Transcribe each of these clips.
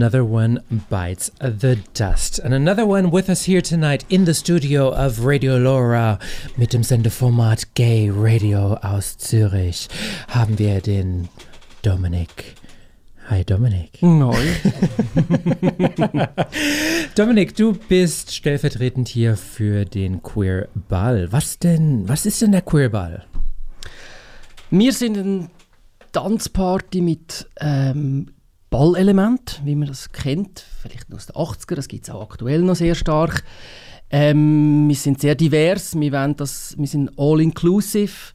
Another one bites the dust. And another one with us here tonight in the studio of Radio Laura mit dem Sendeformat Gay Radio aus Zürich haben wir den Dominik. Hi Dominik. Neu. Dominik, du bist stellvertretend hier für den Queer Ball. Was denn, was ist denn der Queer Ball? Wir sind eine Tanzparty mit ähm, Ballelement, wie man das kennt, vielleicht aus den 80er, das gibt es auch aktuell noch sehr stark. Ähm, wir sind sehr divers, wir, das, wir sind all-inclusive.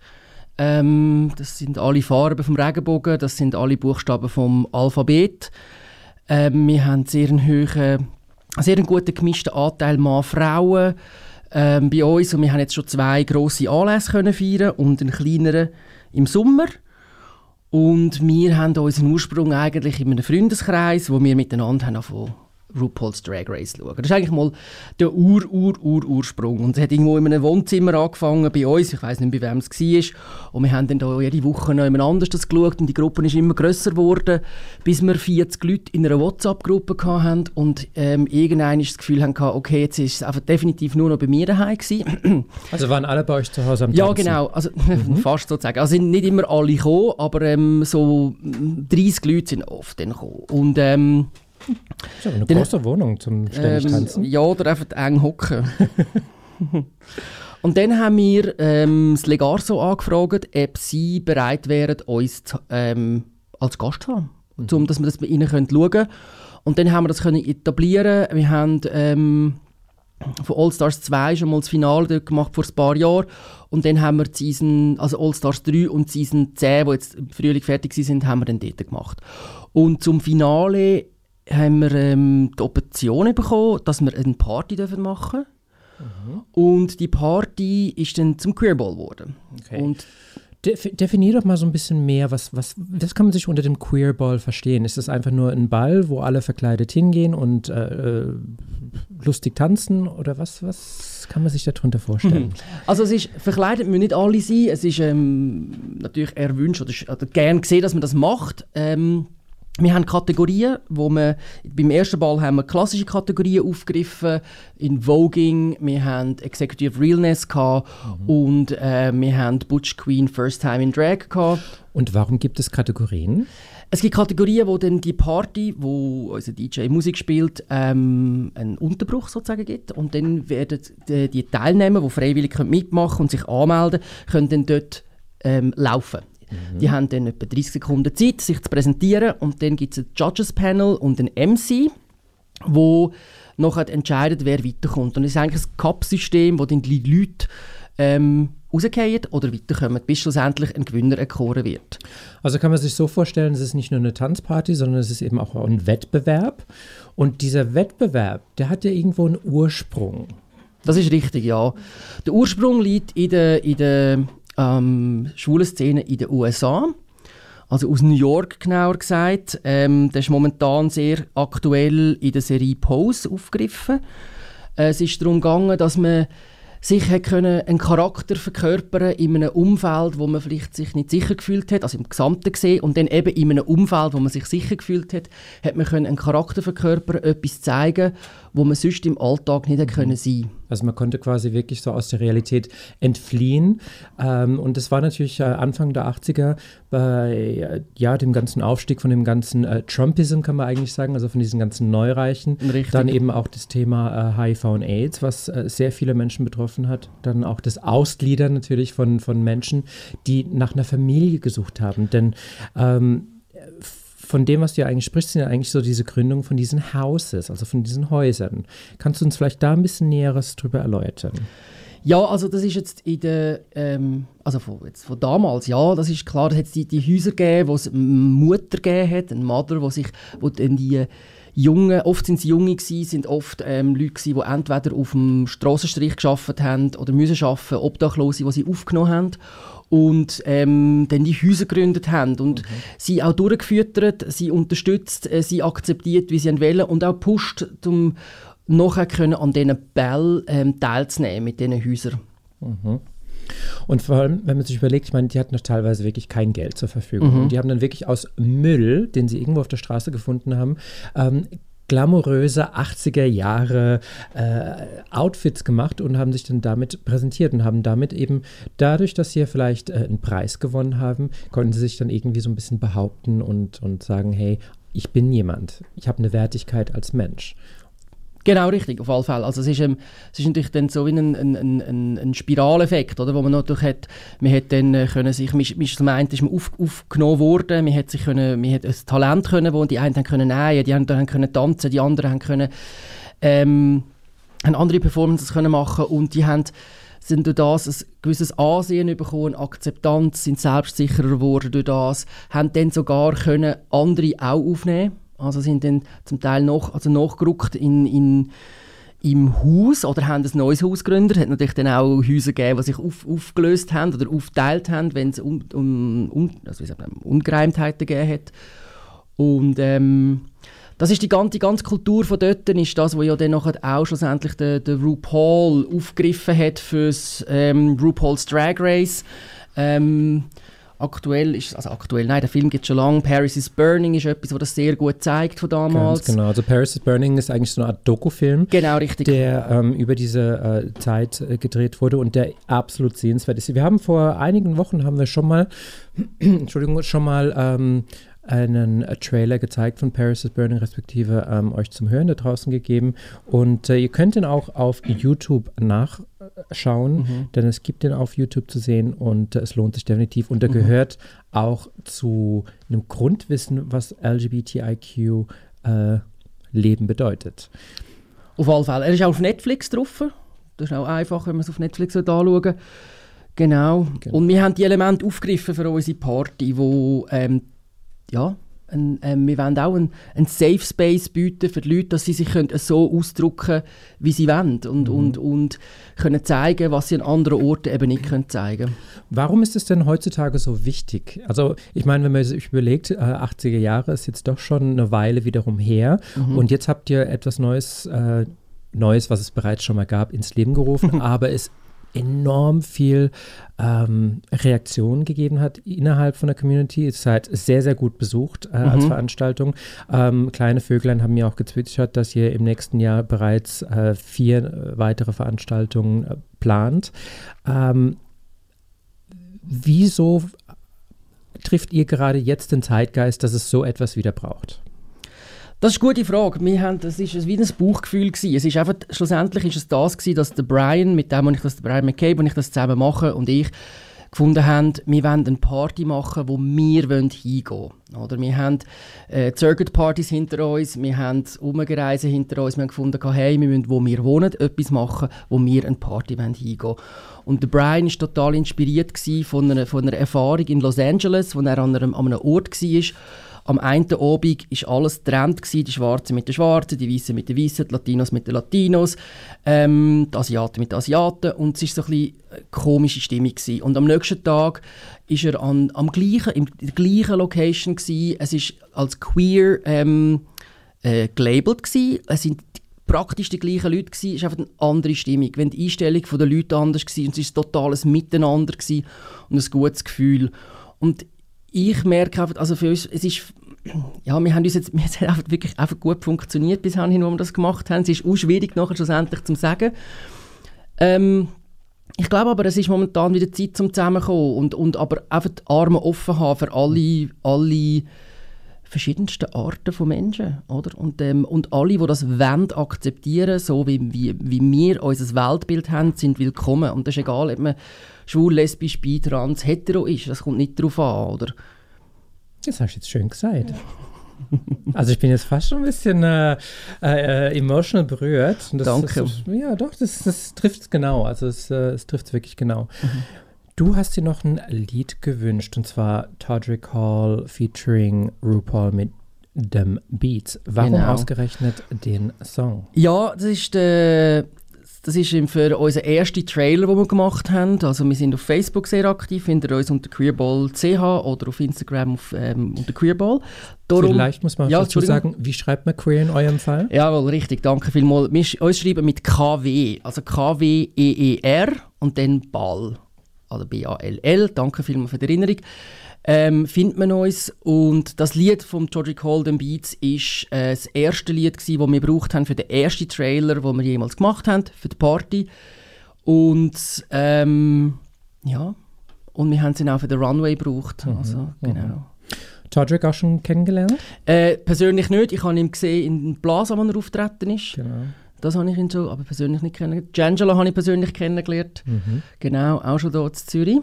Ähm, das sind alle Farben vom Regenbogen, das sind alle Buchstaben vom Alphabet. Ähm, wir haben sehr einen hohen, sehr einen guten gemischten Anteil Mann-Frauen ähm, bei uns und wir haben jetzt schon zwei grosse Anlässe können feiern und einen kleineren im Sommer. Und wir haben unseren Ursprung eigentlich in einem Freundeskreis, wo wir miteinander haben RuPaul's Drag Race schauen. Das ist eigentlich mal der Ur, Ur, Ur, Ursprung. Und es hat irgendwo in einem Wohnzimmer angefangen bei uns, ich weiß nicht, bei wem es war. Und wir haben dann da jede Woche noch jemand anders das geschaut und die Gruppe ist immer grösser geworden, bis wir 40 Leute in einer WhatsApp-Gruppe hatten und ähm, irgendwann das Gefühl hatten, okay, jetzt ist es einfach definitiv nur noch bei mir daheim gewesen. Also waren alle bei euch zu Hause am Tanzen? Ja, genau. Also, mhm. fast sozusagen. Also sind nicht immer alle gekommen, aber ähm, so 30 Leute sind oft dann gekommen. Und ähm, das ist aber eine große Wohnung zum ständig ähm, tanzen. Ja, oder einfach eng hocken. Und dann haben wir ähm, das Legarso angefragt, ob sie bereit wären, uns zu, ähm, als Gast zu haben, mhm. um dass wir das bei ihnen schauen können. Und dann haben wir das können etablieren. Wir haben ähm, von All Stars 2 schon mal das Finale dort gemacht vor ein paar Jahren. Und dann haben wir die Season, also All Stars 3 und Season 10, die jetzt im Frühling fertig sind, haben wir dann dort gemacht. Und zum Finale haben wir ähm, die Option bekommen, dass wir eine Party machen dürfen. Mhm. Und die Party ist dann zum Queerball geworden. Okay. Und definier doch mal so ein bisschen mehr, was, was, was kann man sich unter dem Queerball verstehen? Ist das einfach nur ein Ball, wo alle verkleidet hingehen und äh, äh lustig tanzen oder was, was kann man sich darunter vorstellen? Also es ist, verkleidet müssen nicht alle sein, es ist ähm, natürlich erwünscht oder, oder gern gesehen, dass man das macht. Ähm, wir haben Kategorien, wo wir, beim ersten Ball haben wir klassische Kategorien aufgegriffen, in Voging, wir haben Executive Realness gehabt mhm. und äh, wir haben Butch Queen First Time in Drag gehabt. Und warum gibt es Kategorien? Es gibt Kategorien, wo dann die Party, wo unser DJ Musik spielt, ähm, einen Unterbruch sozusagen gibt und dann werden die, die Teilnehmer, die freiwillig mitmachen und sich anmelden, können dann dort ähm, laufen Mhm. Die haben dann etwa 30 Sekunden Zeit, sich zu präsentieren und dann gibt es ein Judges-Panel und ein MC, wo nachher entscheidet, wer weiterkommt. Und das ist eigentlich ein Cup-System, wo dann die Leute ähm, rausgehen oder weiterkommen, bis schlussendlich ein Gewinner erkoren wird. Also kann man sich so vorstellen, es ist nicht nur eine Tanzparty, sondern es ist eben auch ein Wettbewerb. Und dieser Wettbewerb, der hat ja irgendwo einen Ursprung. Das ist richtig, ja. Der Ursprung liegt in der, in der ähm, schwulen Szene in den USA. Also aus New York genauer gesagt. Ähm, das ist momentan sehr aktuell in der Serie Pose aufgegriffen. Äh, es ist darum gegangen, dass man sich können einen Charakter verkörpern in einem Umfeld, wo man vielleicht sich nicht sicher gefühlt hat, also im Gesamten gesehen, und dann eben in einem Umfeld, wo man sich sicher gefühlt hat, hat man können einen Charakter verkörpern, etwas zeigen, wo man sonst im Alltag nicht mhm. können sein. Also man konnte quasi wirklich so aus der Realität entfliehen. Ähm, und das war natürlich äh, Anfang der 80er bei äh, ja, dem ganzen Aufstieg von dem ganzen äh, Trumpism, kann man eigentlich sagen, also von diesen ganzen Neureichen. Richtig. Dann eben auch das Thema äh, HIV und AIDS, was äh, sehr viele Menschen betroffen hat. Dann auch das Ausgliedern natürlich von, von Menschen, die nach einer Familie gesucht haben. Denn ähm, von dem, was du ja eigentlich sprichst, sind ja eigentlich so diese Gründung von diesen Houses, also von diesen Häusern. Kannst du uns vielleicht da ein bisschen Näheres drüber erläutern? Ja, also das ist jetzt in der, ähm, also von, jetzt von damals, ja, das ist klar, da hat es die, die Häuser gegeben, wo es eine Mutter gegeben hat, eine Mutter, wo sich, wo dann die Jungen, oft sind es Junge gewesen, sind oft ähm, Leute gewesen, die entweder auf dem Strassenstrich geschafft haben oder müssen arbeiten, Obdachlose, die sie aufgenommen haben und ähm, dann die Häuser gegründet haben und mhm. sie auch durchgeführt, sie unterstützt, äh, sie akzeptiert, wie sie wollen und auch pusht, um nachher können an diesen Bällen ähm, teilzunehmen mit diesen Häusern. Mhm. Und vor allem, wenn man sich überlegt, ich meine, die hatten noch teilweise wirklich kein Geld zur Verfügung. Mhm. Und die haben dann wirklich aus Müll, den sie irgendwo auf der Straße gefunden haben, ähm, glamouröse 80er Jahre äh, Outfits gemacht und haben sich dann damit präsentiert und haben damit eben dadurch, dass sie ja vielleicht äh, einen Preis gewonnen haben, konnten sie sich dann irgendwie so ein bisschen behaupten und, und sagen, hey, ich bin jemand, ich habe eine Wertigkeit als Mensch. Genau, richtig, auf alle Fälle. Also es ist, ähm, es ist natürlich dann so wie ein, ein, ein, ein Spiraleffekt, oder, wo man natürlich hat, man hat dann äh, können sich, man, man zum einen ist man auf, aufgenommen worden, man hat sich können, man hat ein Talent können, wo die einen können nähen, die anderen haben können tanzen, die anderen haben können ähm, haben andere Performances können machen und die haben sind durch das ein gewisses Ansehen bekommen, Akzeptanz, sind selbstsicherer geworden durch das, haben dann sogar können andere auch aufnehmen also sind dann zum Teil noch, also nachgerückt in, in, im Haus oder haben ein neues Haus gegründet. Es hat natürlich dann auch Häuser gegeben, die sich auf, aufgelöst haben oder aufgeteilt haben, wenn es um, um, um, also Ungereimtheiten gegeben hat. Und ähm, das ist die ganze, die ganze Kultur von dort, ist das, was ja dann auch schlussendlich der, der RuPaul aufgegriffen hat fürs ähm, RuPaul's Drag Race. Ähm, Aktuell ist, also aktuell, nein, der Film gibt schon lange. Paris is Burning ist etwas, was das sehr gut zeigt von damals. Ganz genau, also Paris is Burning ist eigentlich so eine Art Dokufilm. Genau, richtig. Der ähm, über diese äh, Zeit äh, gedreht wurde und der absolut sehenswert ist. Wir haben vor einigen Wochen, haben wir schon mal, Entschuldigung, schon mal ähm, einen äh, Trailer gezeigt von Paris is Burning, respektive ähm, euch zum Hören da draußen gegeben. Und äh, ihr könnt ihn auch auf YouTube nachschauen, mhm. denn es gibt ihn auf YouTube zu sehen und äh, es lohnt sich definitiv. Und er mhm. gehört auch zu einem Grundwissen, was LGBTIQ äh, Leben bedeutet. Auf alle Fälle. Er ist auch auf Netflix drauf. Das ist auch einfach, wenn man es auf Netflix anschauen Genau. genau. Und wir haben die Elemente aufgegriffen für unsere Party, wo ähm, ja, ein, ähm, wir wollen auch einen, einen Safe Space bieten für die Leute, dass sie sich können so ausdrücken können, wie sie wollen und, mhm. und, und können zeigen, was sie an anderen Orten eben nicht können zeigen Warum ist es denn heutzutage so wichtig? Also ich meine, wenn man sich überlegt, äh, 80er Jahre ist jetzt doch schon eine Weile wiederum her mhm. und jetzt habt ihr etwas Neues, äh, Neues, was es bereits schon mal gab, ins Leben gerufen, aber es enorm viel ähm, Reaktion gegeben hat innerhalb von der Community. Es ist halt sehr, sehr gut besucht äh, mhm. als Veranstaltung. Ähm, Kleine Vöglein haben mir auch gezwitschert, dass ihr im nächsten Jahr bereits äh, vier äh, weitere Veranstaltungen äh, plant. Ähm, wieso trifft ihr gerade jetzt den Zeitgeist, dass es so etwas wieder braucht? Das ist eine gute Frage. Wir haben, das war wie ein Bauchgefühl. Gewesen. Es ist einfach, schlussendlich ist es das, gewesen, dass der Brian, mit dem, ich das, der Brian McCabe, und ich das zusammen mache, und ich gefunden haben, wir wollen eine Party machen, wo wir hingehen wollen. Oder wir haben äh, Circuit-Partys hinter uns, wir haben Umgereisen hinter uns, wir haben gefunden, hey, wir müssen, wo wir wohnen, etwas machen, wo wir eine Party hingehen wollen. Und der Brian war total inspiriert von einer, von einer Erfahrung in Los Angeles, wo er an einem, an einem Ort war, am einen Abend war alles getrennt, die Schwarzen mit den Schwarzen, die Weißen mit den Weißen, die Latinos mit den Latinos, ähm, die Asiaten mit den Asiaten und es war so ein eine komische Stimmung. Gewesen. Und am nächsten Tag war er an, am gleichen, in der gleichen Location. Gewesen. Es war als queer ähm, äh, gelabelt. Gewesen. Es sind praktisch die gleichen Leute es war einfach eine andere Stimmung. Wenn die Einstellung der Leute anders war und es war totales Miteinander gewesen und ein gutes Gefühl. Und ich merke einfach, also für uns, es ist, ja, wir haben uns jetzt, es hat einfach wirklich einfach gut funktioniert bis dahin, wo wir das gemacht haben. Es ist auch schwierig nachher schlussendlich zu sagen. Ähm, ich glaube aber, es ist momentan wieder Zeit zum Zusammenkommen und, und aber einfach die Arme offen haben für alle, alle verschiedensten Arten von Menschen, oder? Und, ähm, und alle, die das wollen, akzeptieren, so wie, wie, wie wir unser Weltbild haben, sind willkommen. Und das ist egal, ob man schwul, lesbisch, bi, trans, hetero ist. Das kommt nicht darauf an, oder? Das hast du jetzt schön gesagt. Also ich bin jetzt fast schon ein bisschen äh, äh, emotional berührt. Das, Danke. Das, ja, doch, das, das trifft es genau. Also es, äh, es trifft es wirklich genau. Mhm. Du hast dir noch ein Lied gewünscht, und zwar Todrick Hall featuring RuPaul mit dem Beats. Warum genau. ausgerechnet den Song? Ja, das ist der das ist für unseren ersten Trailer, den wir gemacht haben. Also wir sind auf Facebook sehr aktiv, findet ihr uns unter queerball.ch oder auf Instagram auf, ähm, unter queerball. Darum, Vielleicht muss man ja, dazu sagen, wie schreibt man queer in eurem Fall? Jawohl, richtig, danke vielmals. Wir uns schreiben mit KW, also K-W-E-E-R und dann Ball. Also B-A-L-L, danke vielmals für die Erinnerung, ähm, findet man uns. Und das Lied von Georgie Holden Beats ist äh, das erste Lied, das wir gebraucht haben für den ersten Trailer, den wir jemals gemacht haben, für die Party. Und ähm, ja, und wir haben es auch für den Runway gebraucht. Mhm, Also, genau. Todrick auch schon kennengelernt? Äh, persönlich nicht. Ich habe ihn gesehen in Plaza, wo er auftreten ist. Genau. Das habe ich ihn so, aber persönlich nicht kennengelernt. D'Angelo habe ich persönlich kennengelernt. Mhm. Genau, auch schon dort in Zürich.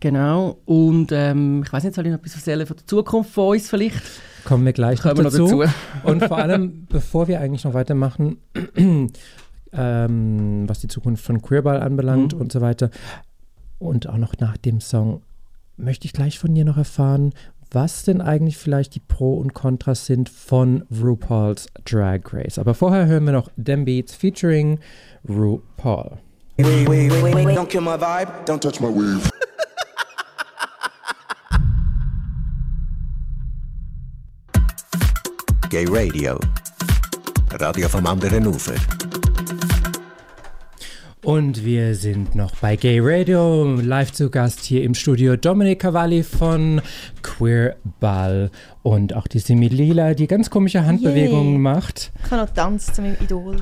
Genau. Und ähm, ich weiß nicht, soll ich noch etwas erzählen von der Zukunft von uns vielleicht? Kommen wir gleich Kommen noch dazu. dazu. Und vor allem, bevor wir eigentlich noch weitermachen, ähm, was die Zukunft von Queerball anbelangt Mhm. und so weiter, und auch noch nach dem Song, möchte ich gleich von dir noch erfahren, was denn eigentlich vielleicht die Pro und Kontras sind von RuPaul's Drag Race. Aber vorher hören wir noch Dem Beats featuring RuPaul. Wait, wait, wait, wait, don't kill my vibe, don't touch my weave. Gay Radio. Radio vom anderen Ufer. Und wir sind noch bei Gay Radio, live zu Gast hier im Studio Dominik Cavalli von Queer Ball und auch die Simi Lila, die ganz komische Handbewegungen Yay. macht. Ich habe noch getanzt zu meinem Idol.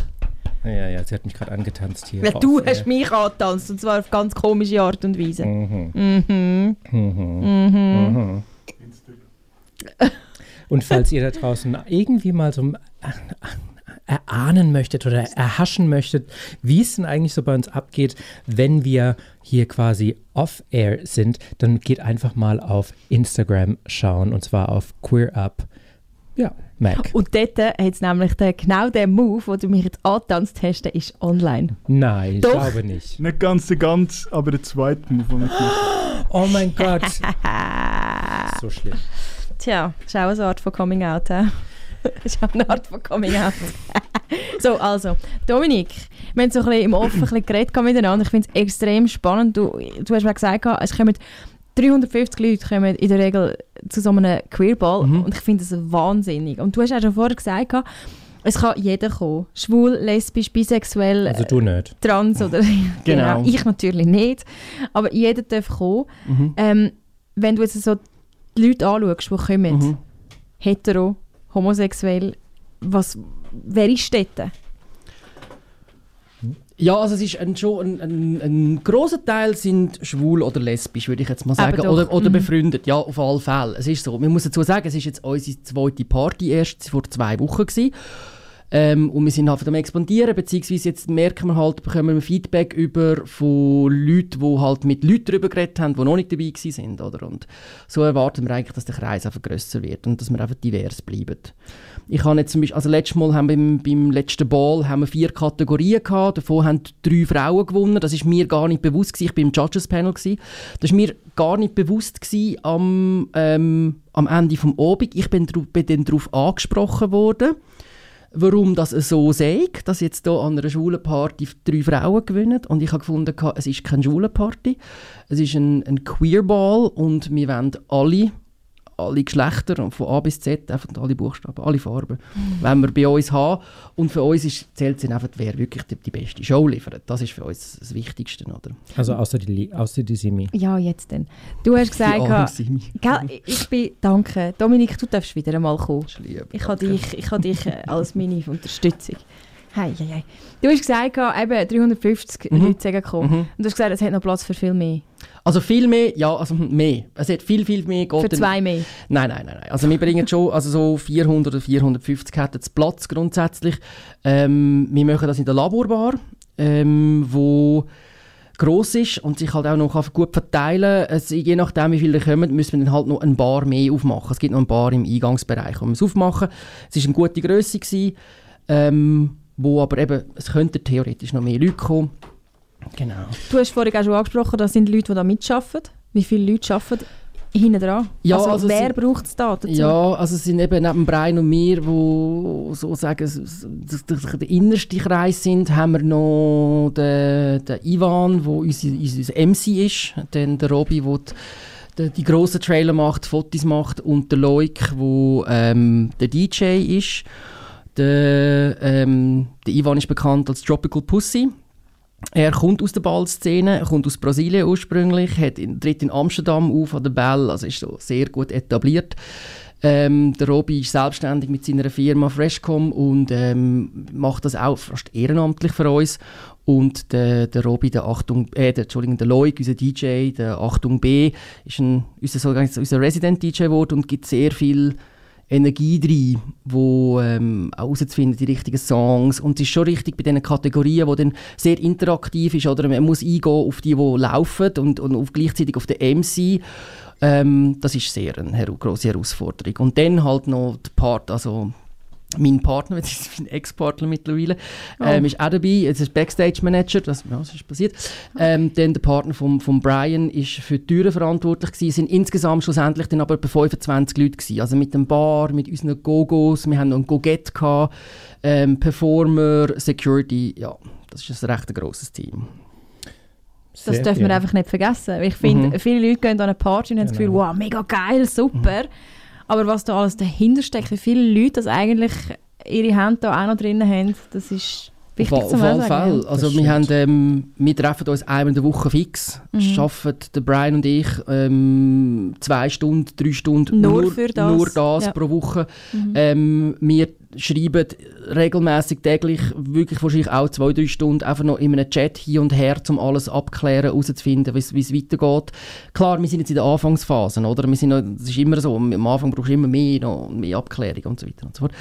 Ja, ja, sie hat mich gerade angetanzt hier. Weil off du hast mich angetanzt und zwar auf ganz komische Art und Weise. Mhm. Mhm. Und falls ihr da draußen irgendwie mal so erahnen möchtet oder erhaschen möchtet, wie es denn eigentlich so bei uns abgeht, wenn wir hier quasi off-air sind, dann geht einfach mal auf Instagram schauen und zwar auf Queer Up. Ja, Mac. Und dort hat es nämlich den, genau der Move, den du mich jetzt angetanzt hast, der ist online. Nein, ich Doch. glaube nicht. Nicht ganz der ganz, aber der zweite Move, den gemacht. Oh mein Gott. so schlimm. Tja, ist auch eine Art von Coming Out. He? ist auch eine Art von Coming Out. so, also, Dominik, wir haben so ein bisschen im Offen ein bisschen geredet miteinander. Ich finde es extrem spannend. Du, du hast mir gesagt, es kommen 350 Leute kommen in der Regel zu so einem Queerball und ich finde das wahnsinnig. Und du hast auch schon vorher gesagt, es kann jeder kommen. Schwul, lesbisch, bisexuell, Also du nicht. trans oder Genau. Ich natürlich nicht. Aber jeder darf kommen. Mhm. Ähm, wenn du jetzt so die Leute anschaust, die kommen, Mhm. hetero, homosexuell, was, wer ist dort? Ja, also es ist ein, schon ein, ein, ein großer Teil sind schwul oder lesbisch, würde ich jetzt mal sagen. Oder, oder mhm. befreundet, ja, auf alle Fälle. Es ist so. Man muss dazu sagen, es ist jetzt unsere zweite Party erst vor zwei Wochen gewesen. Ähm, und wir sind halt am expandieren, beziehungsweise jetzt merken wir halt, bekommen wir Feedback über von Leuten, die halt mit Leuten darüber geredet haben, die noch nicht dabei sind, oder? Und so erwarten wir eigentlich, dass der Kreis einfach grösser wird und dass wir einfach divers bleiben. Ich habe jetzt zum Beispiel, also letztes Mal haben wir beim, beim letzten Ball haben wir vier Kategorien gehabt, davon haben drei Frauen gewonnen, das ist mir gar nicht bewusst gewesen, ich bin im Judges Panel gewesen. Das ist mir gar nicht bewusst gewesen am, ähm, am Ende vom Abend. Ich bin, bin dann darauf angesprochen worden, warum das so sei, dass jetzt hier an einer schwulen drei Frauen gewinnen. Und ich habe gefunden, es ist keine schwule Party, es ist ein, ein Queerball und wir wollen alle alle Geschlechter und von A bis Z, einfach alle Buchstaben, alle Farben, wenn wir bei uns haben. Und für uns ist, zählt es einfach, wer wirklich die, die beste Show liefert. Das ist für uns das Wichtigste, oder? Also außer die, außer die Simi. Ja, jetzt denn. Du hast gesagt, Simi. gell, ich bin, danke. Dominik, du darfst wieder einmal kommen. Lieb. Ich habe dich, ich habe dich äh, als meine Unterstützung. Hey, hey, hey. Du hast gesagt, eben 350 Mhm. Leute sind gekommen. Und du hast gesagt, es hat noch Platz für viel mehr. Also viel mehr, ja, also mehr. Es hat viel, viel mehr. geht Für zwei mehr. Nein, nein, nein, nein. Also wir bringen schon, also so 400 oder 450 hätten es Platz grundsätzlich. Ähm, wir machen das in der Laborbar, ähm, wo gross ist und sich halt auch noch kann gut verteilen es, Je nachdem, wie viele kommen, müssen wir dann halt noch ein Bar mehr aufmachen. Es gibt noch ein Bar im Eingangsbereich, wo wir es aufmachen. Es war eine gute Größe, gewesen, ähm, wo aber eben, es könnten theoretisch noch mehr Leute kommen. Genau. Du hast vorhin auch schon angesprochen, das sind Leute, die da mitarbeiten. Wie viele Leute arbeiten hinten dran? Ja, also, also wer braucht es da dazu? Ja, also es sind eben neben Brian und mir, wo sozusagen der innerste Kreis sind, haben wir noch den, den Ivan, wo unser, unser MC ist, dann der Robby, wo die, die, die grossen Trailer macht, Fotos macht und der Loik, wo ähm, der DJ ist. Der, ähm, der Ivan ist bekannt als Tropical Pussy. Er kommt aus der Ballszene, kommt aus Brasilien ursprünglich, hat in, tritt in Amsterdam auf an der Ball, also ist so sehr gut etabliert. Ähm, der Robi ist selbstständig mit seiner Firma Freshcom und ähm, macht das auch fast ehrenamtlich für uns. Und der, der Robi, der Achtung, äh, der, Entschuldigung, der Loik, unser DJ, der Achtung B, ist ein, unser, unser Resident DJ geworden und gibt sehr viel Energie drin, wo ähm, herauszufinden, die richtigen Songs. Und es ist schon richtig bei diesen Kategorien, wo dann sehr interaktiv ist, oder man muss eingehen auf die, die laufen und, und auf gleichzeitig auf den MC. Ähm, das ist sehr eine her grosse Herausforderung. Und dann halt noch der Part, also mein Partner, das ist mein Ex-Partner mittlerweile, Oh. ähm, ist auch dabei. Es ist Backstage-Manager, das, ja, das ist passiert. Ähm, dann der Partner von vom Brian ist für die Türen verantwortlich gewesen. Es sind insgesamt schlussendlich dann aber etwa 25 Leute gewesen. Also mit dem Bar, mit unseren Gogos, wir haben noch ein Goget gehabt, ähm, Performer, Security, ja, das ist ein recht grosses Team. Das Sehr dürfen wir einfach nicht vergessen. Ich finde, Mhm. viele Leute gehen an eine Party und haben das Gefühl, Genau. wow, mega geil, super. Aber was da alles dahinter steckt, wie viele Leute das eigentlich ihre Hände da auch noch drin haben, das ist wichtig auf, zu auf alle. Fälle. Also Das wir, haben, ähm, wir treffen uns einmal in der Woche fix. Mhm. Arbeiten der Brian und ich ähm, zwei Stunden, drei Stunden Nur für das. nur das Ja. pro Woche. Mhm. Ähm, wir schreiben regelmäßig täglich, wirklich wahrscheinlich auch zwei, drei Stunden, einfach noch in einem Chat hin und her, um alles abklären, herauszufinden, wie es- wie es weitergeht. Klar, wir sind jetzt in der Anfangsphase, oder? Wir sind noch, das ist immer so, am Anfang brauchst du immer mehr, noch mehr Abklärung und so weiter und so fort.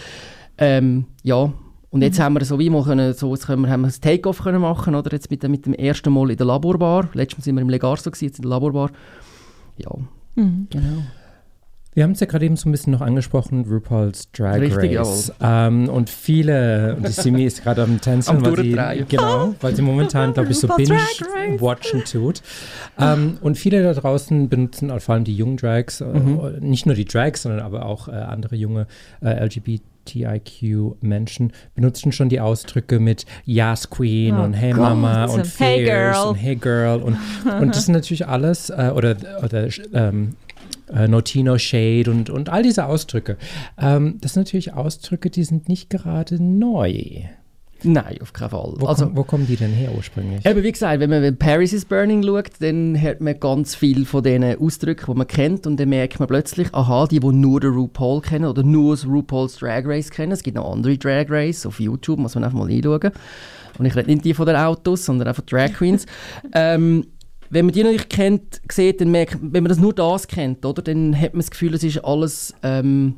Ähm, ja, und jetzt haben wir so wie mal können, so, jetzt können wir, haben wir ein Take-Off können machen, oder? Jetzt mit, dem- mit dem ersten Mal in der Laborbar. Letztes Mal sind wir im Legarso, gewesen, jetzt in der Laborbar. Ja, Mhm. genau. Wir haben es ja gerade eben so ein bisschen noch angesprochen, RuPaul's Drag Richtig, Race. Ähm, und viele, und die Simi ist gerade am Tänzeln, Am weil sie, genau, weil sie momentan, glaube ich, so. Binge-Watchen tut. Ähm, und viele da draußen benutzen, vor allem die jungen Drags, äh, Mhm. nicht nur die Drags, sondern aber auch äh, andere junge äh, LGBTIQ-Menschen benutzen schon die Ausdrücke mit Yas Queen Oh und Hey Gott. Mama und Hey Girl. und Hey Girl und, und das sind natürlich alles, äh, oder, oder ähm, äh, Notino Shade und, und all diese Ausdrücke. Ähm, das sind natürlich Ausdrücke, die sind nicht gerade neu. Nein, auf keinen Fall. Wo, also, komm, wo kommen die denn her ursprünglich? Eben, wie gesagt, wenn man wenn Paris is Burning schaut, dann hört man ganz viel von diesen Ausdrücken, die man kennt. Und dann merkt man plötzlich, aha, die, die nur den RuPaul kennen oder nur das RuPaul's Drag Race kennen. Es gibt noch andere Drag Race auf YouTube, muss man einfach mal einschauen. Und ich rede nicht die von den Autos, sondern einfach Drag Queens. ähm, wenn man die noch nicht kennt, sieht, dann merkt, wenn man das nur das kennt, oder, dann hat man das Gefühl, es ist alles ähm,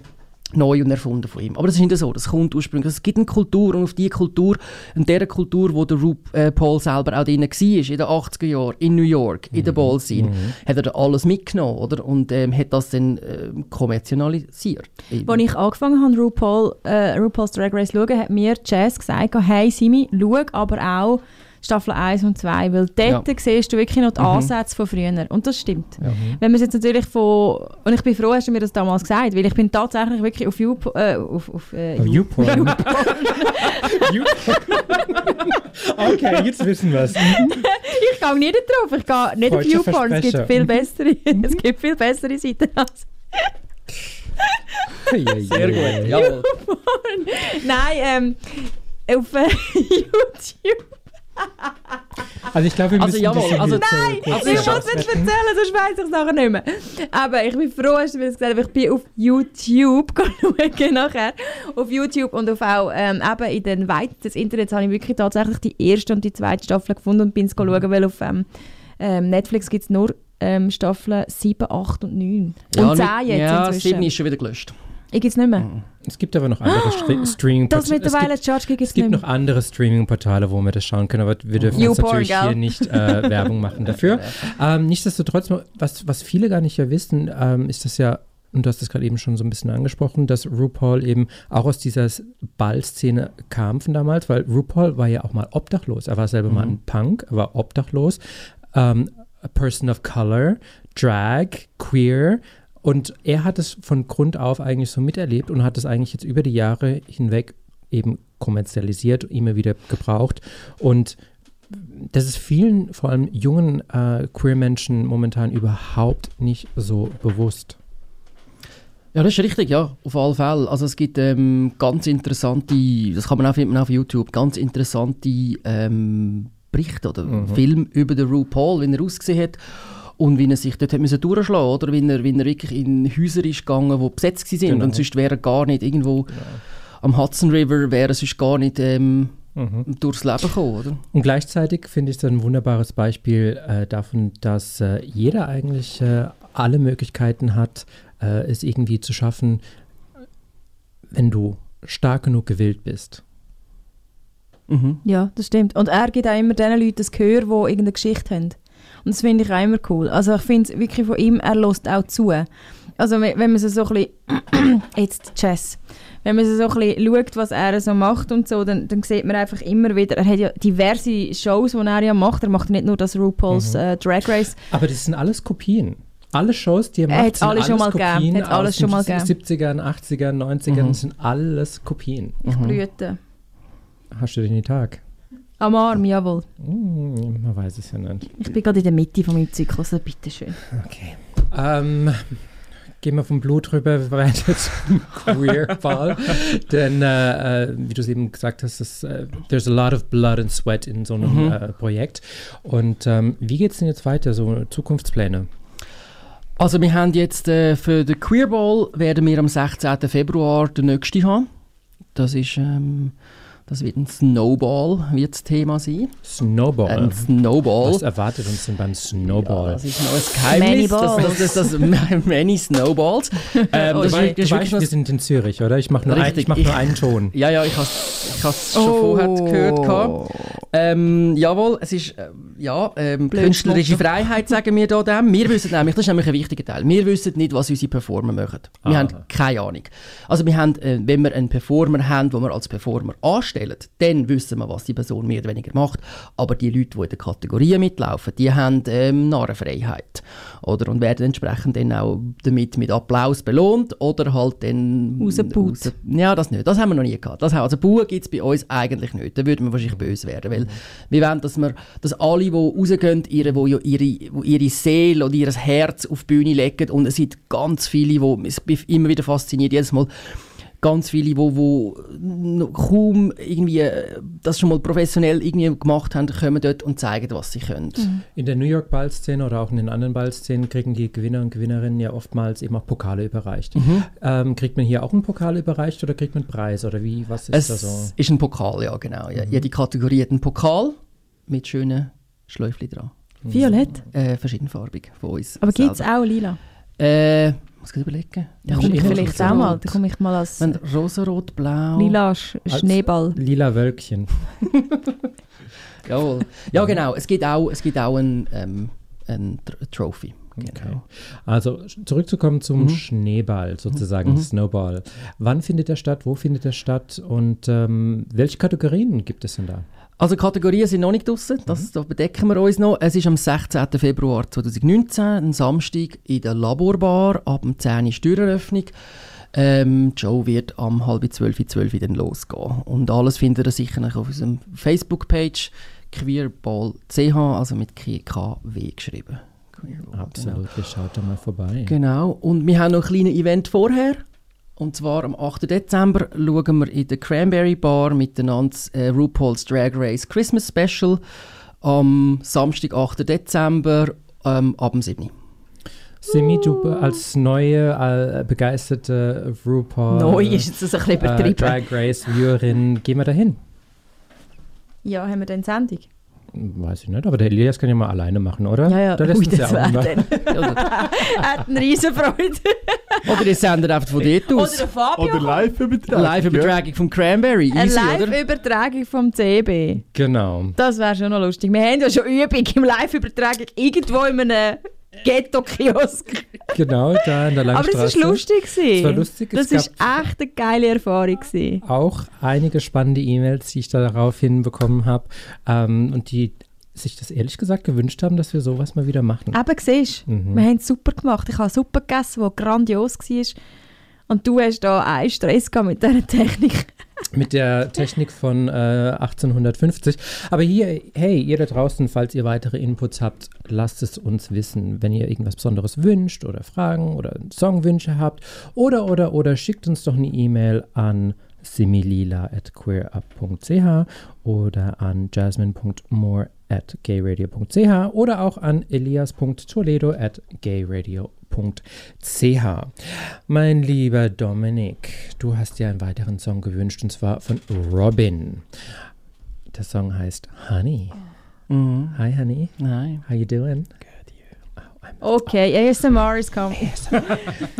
neu und erfunden von ihm. Aber das ist nicht so, das kommt ursprünglich. Es gibt eine Kultur und auf diese Kultur, in der Kultur, wo der Ru äh, Paul selber auch drin war, in den 80er Jahren, in New York, in der Ballscene, hat er da alles mitgenommen, oder? Und ähm, hat das dann ähm, kommerzialisiert. Als ich angefangen habe, RuPaul, äh, RuPaul's Drag Race zu schauen, hat mir Jazz gesagt, hey Simi, schau aber auch Staffel 1 und 2, weil dort Ja. siehst du wirklich noch die Mhm. Ansätze von früher. Und das stimmt. Ja. Wenn man es jetzt natürlich von... Und ich bin froh, hast du mir das damals gesagt, weil ich bin tatsächlich wirklich auf YouPorn... Äh, auf, auf, äh, Oh, YouPorn. okay, jetzt wissen wir es. Ich gehe nicht drauf, ich gehe nicht auf Falsche YouPorn. Es gibt viel bessere, es gibt viel bessere Seiten als Sehr gut, jawohl. Nein, ähm, auf äh, YouTube. Also ich glaube, wir Also müssen jawohl, also- jetzt, äh, Nein, also Ich muss es ausretten. erzählen, sonst weiss ich es nachher nicht mehr. Aber ich bin froh, dass du mir das gesagt hast. Ich bin auf YouTube schauen nachher. Auf YouTube und auf auch ähm, eben in den Weiten des Internets habe ich wirklich tatsächlich die erste und die zweite Staffel gefunden und bin es schauen, weil auf ähm, ähm, Netflix gibt es nur ähm, Staffeln 7, 8 und 9. Ja, und 10 nicht- jetzt Ja, inzwischen. 7 ist schon wieder gelöscht. Ich gibt es nicht mehr. Es gibt aber noch andere Stre streaming Das mittlerweile es gibt, es es gibt noch andere Streaming-Portale, wo wir das schauen können, aber wir dürfen jetzt natürlich gell? hier nicht äh, Werbung machen dafür. Ähm, nichtsdestotrotz, was, was viele gar nicht ja wissen, ähm, ist das ja, und du hast das gerade eben schon so ein bisschen angesprochen, dass RuPaul eben auch aus dieser Ballszene kam von damals, weil RuPaul war ja auch mal obdachlos. Er war selber mal ein Punk, er war obdachlos, ähm, a person of color, drag, queer. Und er hat es von Grund auf eigentlich so miterlebt und hat es eigentlich jetzt über die Jahre hinweg eben kommerzialisiert, immer wieder gebraucht. Und das ist vielen, vor allem jungen äh, Queer-Menschen momentan überhaupt nicht so bewusst. Ja, das ist richtig, ja, auf alle Fälle. Also es gibt ähm, ganz interessante, das kann man auch finden auf YouTube, ganz interessante ähm, Berichte oder Film über den RuPaul, wie er ausgesehen hat und wie er sich dort hat müssen durchschlagen oder wie er, wie er wirklich in Häuser ist gegangen, die besetzt waren Genau. und sonst wäre er gar nicht irgendwo am Hudson River, wäre er sonst gar nicht ähm, durchs Leben gekommen, oder? Und gleichzeitig finde ich es ein wunderbares Beispiel äh, davon, dass äh, jeder eigentlich äh, alle Möglichkeiten hat, äh, es irgendwie zu schaffen, wenn du stark genug gewillt bist. Ja, das stimmt. Und er gibt auch immer den Leuten das Gehör, die irgendeine Geschichte haben. Und das finde ich auch immer cool. Also ich finde es wirklich von ihm, er lässt auch zu. Also wenn man so, so ein bisschen, jetzt Chess, wenn man so, ein bisschen schaut, was er so macht und so, dann, dann sieht man einfach immer wieder, er hat ja diverse Shows, die er ja macht. Er macht nicht nur das RuPaul's Mhm. äh, Drag Race. Aber das sind alles Kopien. Alle Shows, die er Er macht, hat's sind alle alles schon mal gegeben. Kopien Hat's alles aus schon mal den gegeben. 70ern, 80ern, 90ern, sind alles Kopien. Blüten. Hast du den Tag? Am Arm, jawohl. Hm, man weiß es ja nicht. Ich bin gerade in der Mitte von meinem Zyklus, also bitteschön. Okay. Ähm, gehen wir vom Blut rüber weiter zum Queer-Ball. Denn, äh, äh, wie du es eben gesagt hast, es, äh, there's a lot of blood and sweat in so einem äh, Projekt. Und ähm, wie geht es denn jetzt weiter, so Zukunftspläne? Also wir haben jetzt äh, für den Queer Ball werden wir am 16. Februar den nächsten haben. Das ist ähm, das wird ein Snowball wird das Thema sein. Snowball. Ein Snowball. Was erwartet uns denn beim Ja, Snowball? das ist ein Geheimnis. Many Das, das, das, das, many Snowballs. Ähm, Oh, ist, du ist wirklich weißt, wir sind in Zürich, oder? Ich mache nur, ein, ich mach ich- nur einen Ton. ja, ja, ich habe es schon vorher gehört. gehabt. Ähm, jawohl, es ist ähm, ja, ähm, künstlerische Motto. Freiheit, sagen wir da dem. Wir wissen nämlich, das ist nämlich ein wichtiger Teil, wir wissen nicht, was unsere Performer machen. Wir Aha. haben keine Ahnung. Also wir haben, äh, wenn wir einen Performer haben, den wir als Performer anstellen, dann wissen wir, was die Person mehr oder weniger macht. Aber die Leute, die in den Kategorien mitlaufen, die haben ähm, Narrenfreiheit. Oder? Und werden entsprechend dann auch damit mit Applaus belohnt oder halt dann... Rausgebaut. raus- Ja, das nicht. Das haben wir noch nie gehabt. Das, also Buhen gibt es bei uns eigentlich nicht. Da würden wir wahrscheinlich böse werden. Weil wir wollen, dass, wir, dass alle, die rausgehen, ihre, wo ja ihre, ihre Seele oder ihr Herz auf die Bühne legen. Und es sind ganz viele, es mich immer wieder fasziniert, jedes Mal, ganz viele, wo, wo noch kaum irgendwie äh, das schon mal professionell irgendwie gemacht haben, kommen dort und zeigen, was sie können. In der New York Ballszene oder auch in den anderen Ballszenen kriegen die Gewinner und Gewinnerinnen ja oftmals eben auch Pokale überreicht. Mhm. Ähm, kriegt man hier auch einen Pokal überreicht oder kriegt man einen Preis oder wie? Was ist Es da so? ist ein Pokal, ja genau. Ja. Jede Kategorie hat einen Pokal mit schönen Schläufchen dran. Violett. Äh, verschiedenfarbig von uns. Aber gibt es auch lila? Äh, muss ich überlegen. Da Ja, komme ich vielleicht auch mal. Da komme ich mal als Wenn rosarot, blau. lila Sch Als- Schneeball. Lila Wölkchen. Jawohl. Ja, genau. Es gibt auch, es gibt auch ein, ähm, ein Tr Trophy. Genau. Also sch- zurückzukommen zum Mhm. Schneeball, sozusagen Snowball. Wann findet der statt? Wo findet der statt? Und ähm, welche Kategorien gibt es denn da? Also Kategorien sind noch nicht draussen, das da bedecken wir uns noch. Es ist am 16. Februar 2019, ein Samstag in der Laborbar, ab dem 10 Uhr Türeröffnung. Ähm, Show wird am halb zwölf, zwölf dann losgehen. Und alles findet ihr sicher noch auf unserem Facebook-Page queerball.ch, also mit KW geschrieben. Queerball, Absolut, schaut da mal vorbei. Genau. Und wir haben noch ein kleines Event vorher. Und zwar am 8. Dezember schauen wir in der Cranberry Bar miteinander äh, RuPaul's Drag Race Christmas Special. Am Samstag, 8. Dezember, ähm, ab dem 7. Simi, du als neue, äh, begeisterte RuPaul Neu ist jetzt das ein bisschen äh, übertrieben. Drag Race Viewerin, gehen wir dahin? ja, haben wir dann Sendung? Weiß ich nicht, aber der Elias kann ja mal alleine machen, oder? Ja, ja. Da lässt Ui, ja das auch immer-. Oder, Er hat eine riesen Freude. oder ihr sendet einfach von dort Oder aus. der Fabio. Oder Live-Übertragung. Live-Übertragung vom Cranberry. Eine Easy, oder? Live-Übertragung vom CB. Genau. Das wäre schon noch lustig. Wir haben ja schon Übung im Live-Übertragung irgendwo in einem Ghetto-Kiosk. Genau, da in der Aber Langstraße. es war lustig. Es war lustig, Das war echt eine geile Erfahrung. gewesen. Auch einige spannende E-Mails, die ich da daraufhin bekommen habe ähm, und die sich das ehrlich gesagt gewünscht haben, dass wir sowas mal wieder machen. Eben, siehst Mhm. wir haben es super gemacht. Ich habe Suppe gegessen, die grandios war. Und du hast da einen Stress mit dieser Technik. Mit der Technik von äh, 1850. Aber hier, hey, ihr da draußen, falls ihr weitere Inputs habt, lasst es uns wissen. Wenn ihr irgendwas Besonderes wünscht oder Fragen oder Songwünsche habt oder, oder, oder schickt uns doch eine E-Mail an similila.queerup.ch oder an jasmine.moore at gayradio.ch oder auch an elias.toledo at gayradio.ch. Mein lieber Dominik, du hast dir einen weiteren Song gewünscht und zwar von Robin. Der Song heißt Honey. Mhm. Hi Honey, Nein. how you doing? Okay, ASMR ist coming.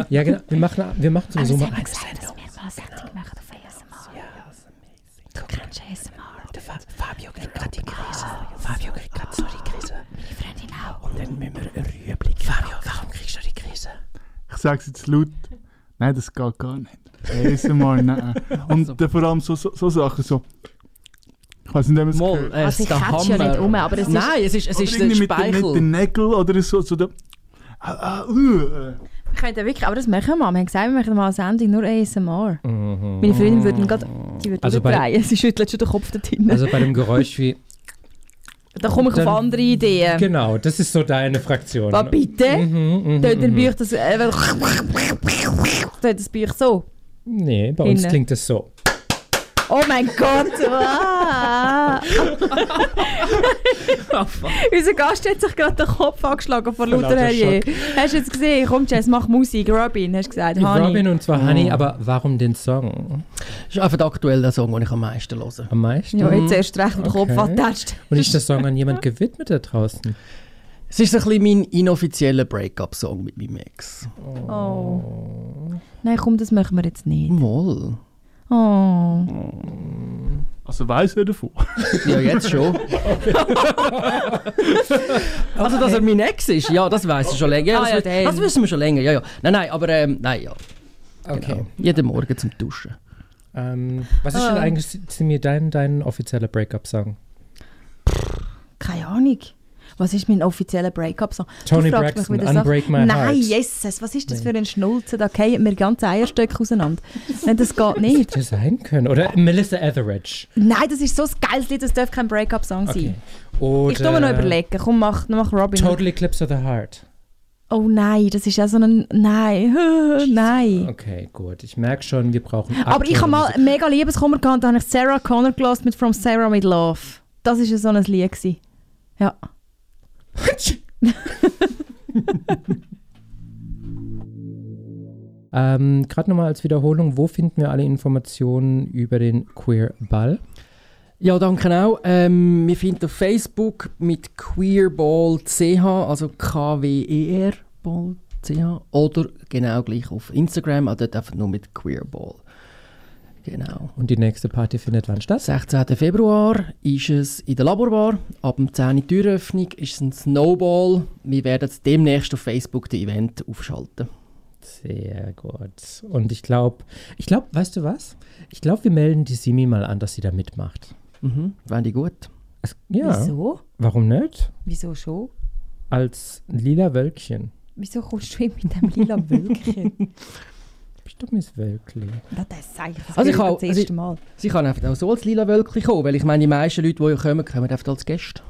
Ja genau, wir machen, wir machen sowieso mal eine ASMR. Du kennst ASMR. Fabio kriegt gerade die Krise. Fabio kriegt gerade so die Krise. Meine Freundin auch. Und dann müssen wir einen Rührblick Fabio, warum kriegst du die Krise? Ich sag's jetzt laut. Nein, das geht gar nicht. ASMR, nein. Und dann vor allem so, so, so Sachen so. Ich weiß nicht, ob man es Moll, gehört. äh, Also ich catch ja nicht um, aber es ist- Nein, es ist, es ist mit, den- mit Speichel. den Nägeln oder so. so der, ah, ah, uh, äh. Wir könnten wirklich, aber das machen wir mal. Wir haben gesagt, wir machen mal eine Sendung nur ASMR. Mhm. Meine Freundin würde gerade, die würde Also bei- drehen. Sie schüttelt schon den Kopf da drinnen. Also bei dem Geräusch wie. da komme ich auf dann- andere Ideen. Genau, das ist so deine Fraktion. Was bitte? Mhm, Dort dann euch das... Äh, das euch so. Nee, bei uns Hinten. klingt es so. Oh mein Gott! Ah. Unser Gast hat sich gerade den Kopf angeschlagen vor lauter lauter Herrje. Hast du jetzt gesehen? Komm, Jess, mach Musik. Robin, hast du gesagt. Honey. Robin und zwar Honey, aber warum den Song? Das ist einfach der aktuelle Song, den ich am meisten höre. Am meisten? Ja, jetzt erst recht, der Kopf Okay. antatscht. Und ist der Song an jemand gewidmet da draußen? Es ist so ein bisschen mein inoffizieller Break-up-Song mit meinem Ex. Oh. Nein, komm, das machen wir jetzt nicht. Moll. Oh. Also weiss er davon. Ja, jetzt schon. also, dass er mein Ex ist, ja, das weiß ich schon länger. Ja, Ah, das, ja, wi- dann. das wissen wir schon länger, ja, ja. Nein, nein, aber ähm, nein, ja. Okay. Genau. Jeden Morgen zum Duschen. Ähm, was ist denn Ah. eigentlich, Simi, dein, dein offizieller Breakup-Song? Keine Ahnung. Was ist mein offizieller Break-up-Song? Du Tony Braxton. Unbreak My Nein, Heart. Jesus, was ist das für ein Schnulzen? Da fallen mir ganze Eierstöcke auseinander. Nein, das geht nicht. Hätte sein können. Oder Melissa Etheridge. Nein, das ist so ein geiles Lied, das darf kein Break-up-Song Okay. sein. Oder Ich tu mir noch überlegen. Komm, mach, mach Robin. Total Eclipse of the Heart. Oh nein, das ist ja so ein... Nein, nein. Okay, gut. Ich merke schon, wir brauchen Aber ich habe mal aktuelle mega Liebeskummer gehabt, da habe ich Sarah Connor gelassen mit From Sarah with Love. Das war ja so ein Lied. Gewesen. Ja. Ähm, Gerade nochmal als Wiederholung, wo finden wir alle Informationen über den Queer Ball? Ja, danke auch. Ähm, wir finden auf Facebook mit queerball.ch, also K-W-E-R Ball.ch oder genau gleich auf Instagram, also dort einfach nur mit queerball. Genau. Und die nächste Party findet wann statt? 16. Februar ist es in der Laborbar. Ab dem 10 Uhr die Türöffnung ist es ein Snowball. Wir werden demnächst auf Facebook das Event aufschalten. Sehr gut. Und ich glaube, ich glaube, weißt du was? Ich glaube, wir melden die Simi mal an, dass sie da mitmacht. Mhm, fände ich gut. Es, ja, Wieso? warum nicht? Wieso schon? Als lila Wölkchen. Wieso kommst du mit dem lila Wölkchen? Bist du Miss Wölkli? das sage ich Also ich das also erste Mal. Sie kann einfach auch so als lila Wölkchen kommen, weil ich meine, die meisten Leute, die hier kommen, kommen einfach als Gäste.